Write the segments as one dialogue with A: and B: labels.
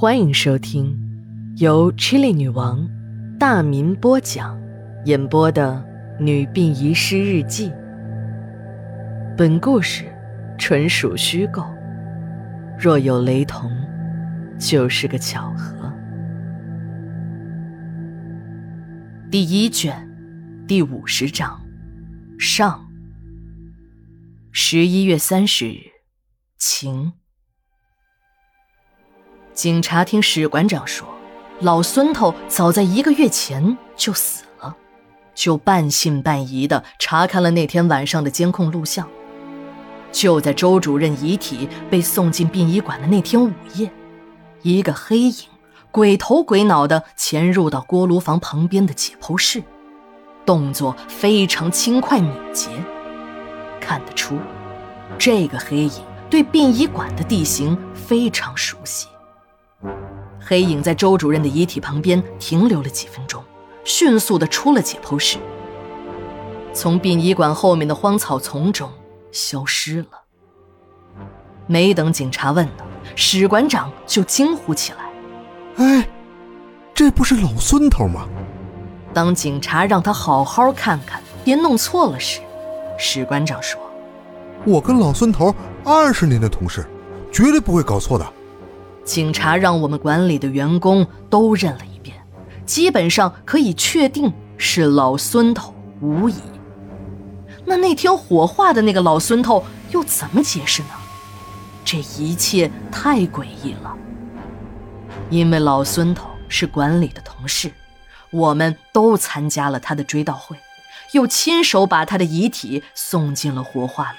A: 欢迎收听由 Chili 女王大民播讲、演播的《女病遗失日记》。本故事纯属虚构，若有雷同，就是个巧合。第一卷第五十章上。十一月三十日，晴。警察听史馆长说，老孙头早在一个月前就死了，就半信半疑的查看了那天晚上的监控录像。就在周主任遗体被送进殡仪馆的那天午夜，一个黑影鬼头鬼脑的潜入到锅炉房旁边的解剖室，动作非常轻快敏捷，看得出，这个黑影对殡仪馆的地形非常熟悉。黑影在周主任的遗体旁边停留了几分钟，迅速的出了解剖室，从殡仪馆后面的荒草丛中消失了。没等警察问呢，史馆长就惊呼起来：“
B: 哎，这不是老孙头吗？”
A: 当警察让他好好看看，别弄错了时，史馆长说：“
B: 我跟老孙头二十年的同事，绝对不会搞错的。”
A: 警察让我们管理的员工都认了一遍，基本上可以确定是老孙头无疑。那那天火化的那个老孙头又怎么解释呢？这一切太诡异了。因为老孙头是管理的同事，我们都参加了他的追悼会，又亲手把他的遗体送进了火化炉。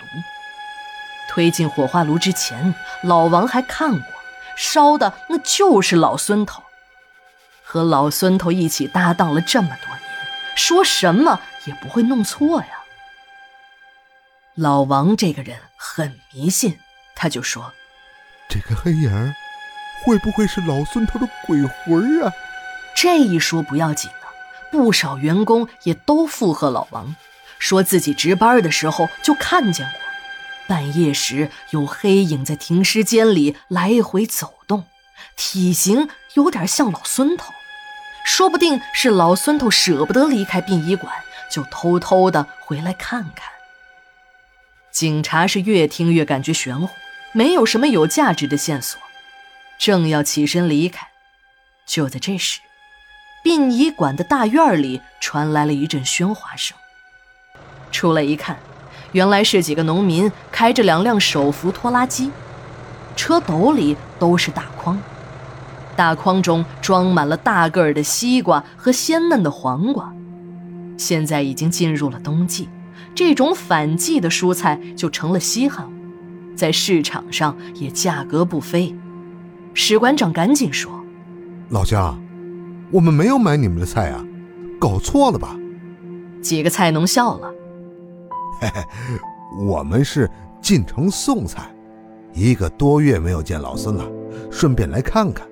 A: 推进火化炉之前，老王还看过。烧的那就是老孙头，和老孙头一起搭档了这么多年，说什么也不会弄错呀。老王这个人很迷信，他就说：“
B: 这个黑影会不会是老孙头的鬼魂啊？”
A: 这一说不要紧的，不少员工也都附和老王，说自己值班的时候就看见过。半夜时，有黑影在停尸间里来回走动，体型有点像老孙头，说不定是老孙头舍不得离开殡仪馆，就偷偷的回来看看。警察是越听越感觉玄乎，没有什么有价值的线索，正要起身离开，就在这时，殡仪馆的大院里传来了一阵喧哗声，出来一看。原来是几个农民开着两辆手扶拖拉机，车斗里都是大筐，大筐中装满了大个儿的西瓜和鲜嫩的黄瓜。现在已经进入了冬季，这种反季的蔬菜就成了稀罕物，在市场上也价格不菲。史馆长赶紧说：“
B: 老姜，我们没有买你们的菜啊，搞错了吧？”
A: 几个菜农笑了。
B: 嘿嘿，我们是进城送菜，一个多月没有见老孙了，顺便来看看。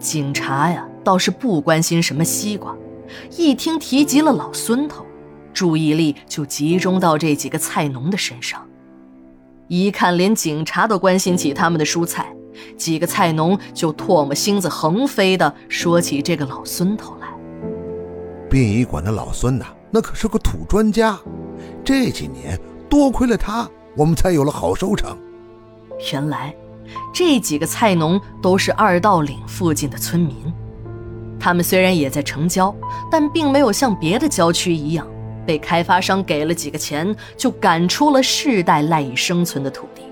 A: 警察呀，倒是不关心什么西瓜，一听提及了老孙头，注意力就集中到这几个菜农的身上。一看连警察都关心起他们的蔬菜，几个菜农就唾沫星子横飞的说起这个老孙头来。
B: 殡仪馆的老孙呐，那可是个土专家。这几年多亏了他，我们才有了好收成。
A: 原来，这几个菜农都是二道岭附近的村民。他们虽然也在城郊，但并没有像别的郊区一样，被开发商给了几个钱就赶出了世代赖以生存的土地。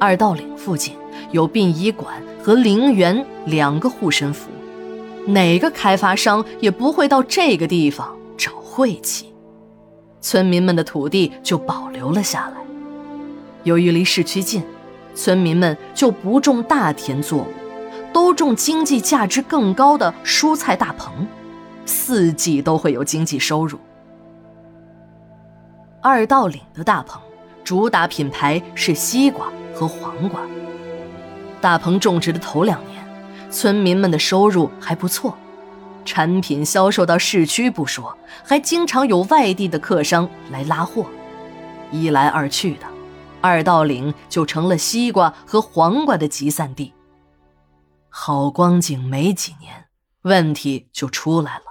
A: 二道岭附近有殡仪馆和陵园两个护身符，哪个开发商也不会到这个地方晦气。村民们的土地就保留了下来。由于离市区近，村民们就不种大田作物，都种经济价值更高的蔬菜大棚，四季都会有经济收入。二道岭的大棚主打品牌是西瓜和黄瓜。大棚种植的头两年，村民们的收入还不错。产品销售到市区不说，还经常有外地的客商来拉货，一来二去的，二道岭就成了西瓜和黄瓜的集散地。好光景没几年，问题就出来了。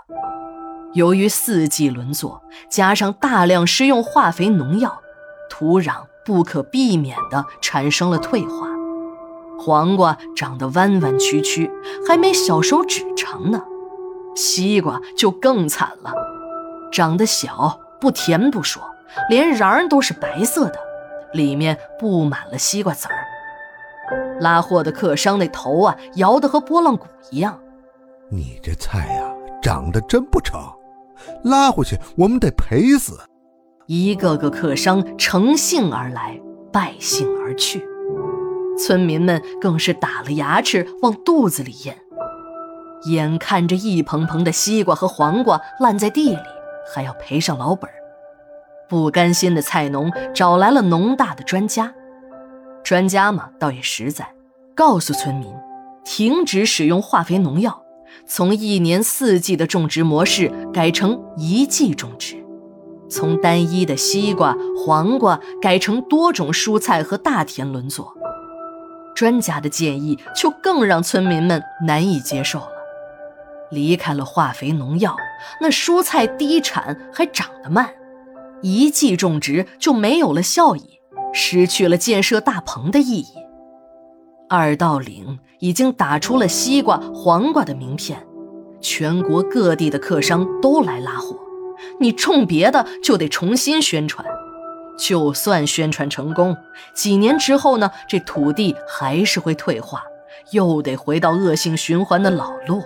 A: 由于四季轮作，加上大量施用化肥农药，土壤不可避免地产生了退化，黄瓜长得弯弯曲曲，还没小手指长呢；西瓜就更惨了，长得小不甜不说，连瓤都是白色的，里面布满了西瓜籽儿。拉货的客商那头啊，摇得和拨浪鼓一样。
B: 你这菜呀，长得真不成，拉回去我们得赔死。
A: 一个个客商乘兴而来，败兴而去，村民们更是打了牙齿往肚子里咽。眼看着一棚棚的西瓜和黄瓜烂在地里，还要赔上老本不甘心的菜农找来了农大的专家。专家嘛，倒也实在，告诉村民，停止使用化肥农药，从一年四季的种植模式改成一季种植，从单一的西瓜、黄瓜改成多种蔬菜和大田轮作。专家的建议就更让村民们难以接受了。离开了化肥农药，那蔬菜低产还长得慢，一季种植就没有了效益。失去了建设大棚的意义。二道岭已经打出了西瓜、黄瓜的名片，全国各地的客商都来拉货。你种别的就得重新宣传，就算宣传成功，几年之后呢，这土地还是会退化，又得回到恶性循环的老路。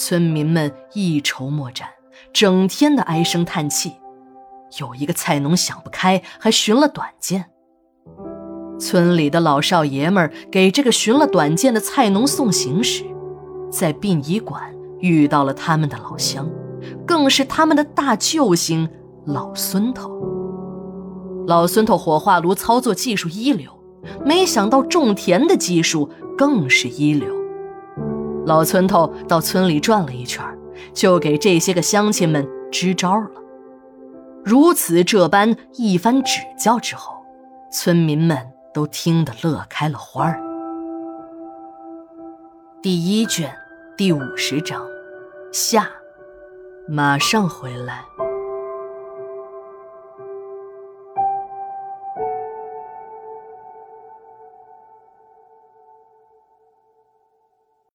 A: 村民们一筹莫展，整天的唉声叹气。有一个菜农想不开，还寻了短见。村里的老少爷们儿给这个寻了短见的菜农送行时，在殡仪馆遇到了他们的老乡，更是他们的大救星老孙头。老孙头火化炉操作技术一流，没想到种田的技术更是一流。老村头到村里转了一圈，就给这些个乡亲们支招了。如此这般一番指教之后，村民们都听得乐开了花儿。第一卷第五十章，下，马上回来。